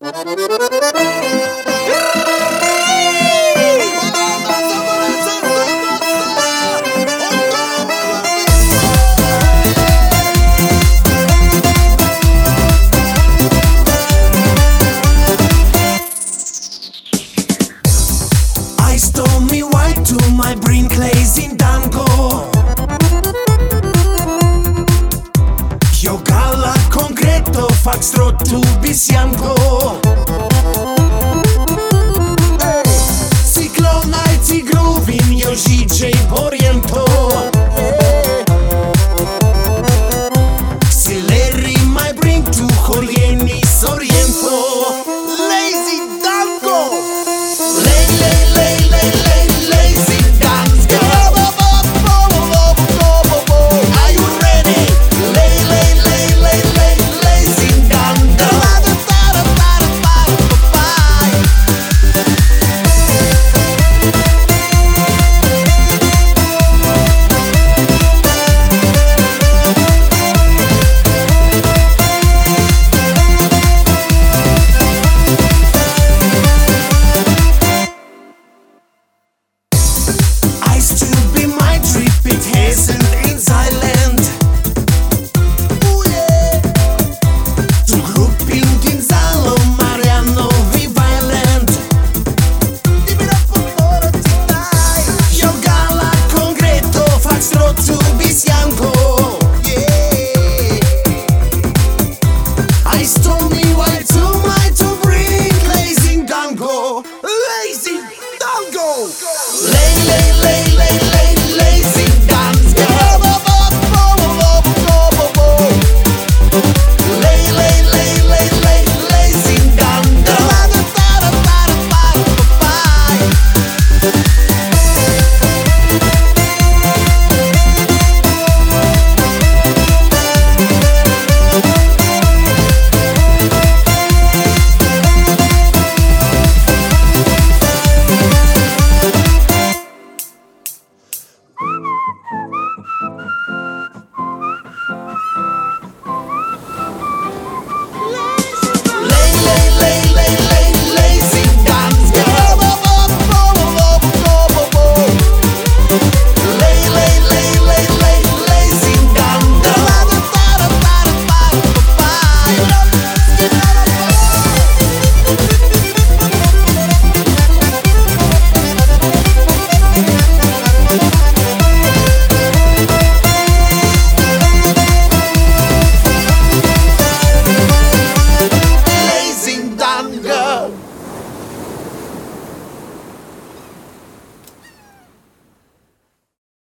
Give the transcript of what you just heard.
Eyes told me white to my brain in dango tu bisianko Cyklona i tigrowin, jo DJ Bory